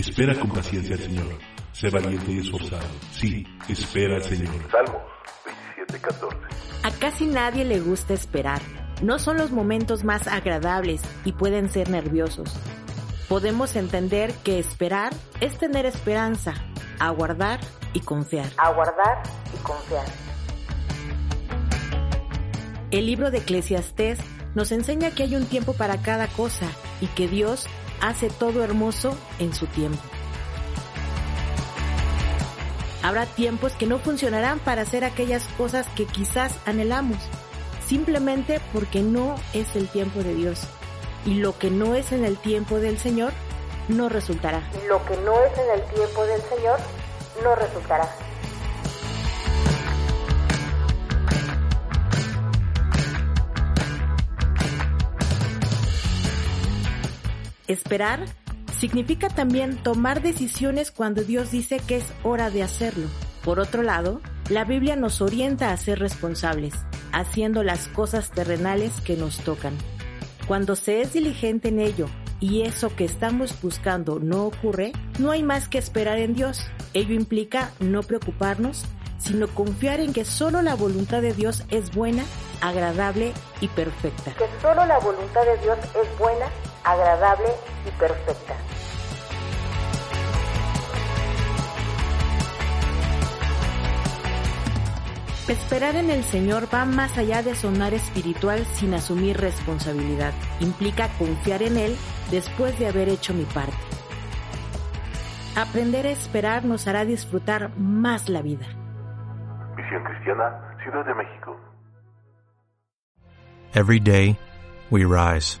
Espera con paciencia al Señor. Sé valiente y esforzado. Sí, espera al Señor. Salmos 27:14. A casi nadie le gusta esperar. No son los momentos más agradables y pueden ser nerviosos. Podemos entender que esperar es tener esperanza, aguardar y confiar. Aguardar y confiar. El libro de Eclesiastés nos enseña que hay un tiempo para cada cosa y que Dios hace todo hermoso en su tiempo. Habrá tiempos que no funcionarán para hacer aquellas cosas que quizás anhelamos, simplemente porque no es el tiempo de Dios. Y lo que no es en el tiempo del Señor, no resultará. Lo que no es en el tiempo del Señor, no resultará. Esperar significa también tomar decisiones cuando Dios dice que es hora de hacerlo. Por otro lado, la Biblia nos orienta a ser responsables, haciendo las cosas terrenales que nos tocan. Cuando se es diligente en ello y eso que estamos buscando no ocurre, no hay más que esperar en Dios. Ello implica no preocuparnos, sino confiar en que solo la voluntad de Dios es buena, agradable y perfecta. Que solo la voluntad de Dios es buena, agradable y perfecta. Esperar en el Señor va más allá de sonar espiritual sin asumir responsabilidad. Implica confiar en Él después de haber hecho mi parte. Aprender a esperar nos hará disfrutar más la vida. Misión Cristiana, Ciudad de México. Every day, we rise,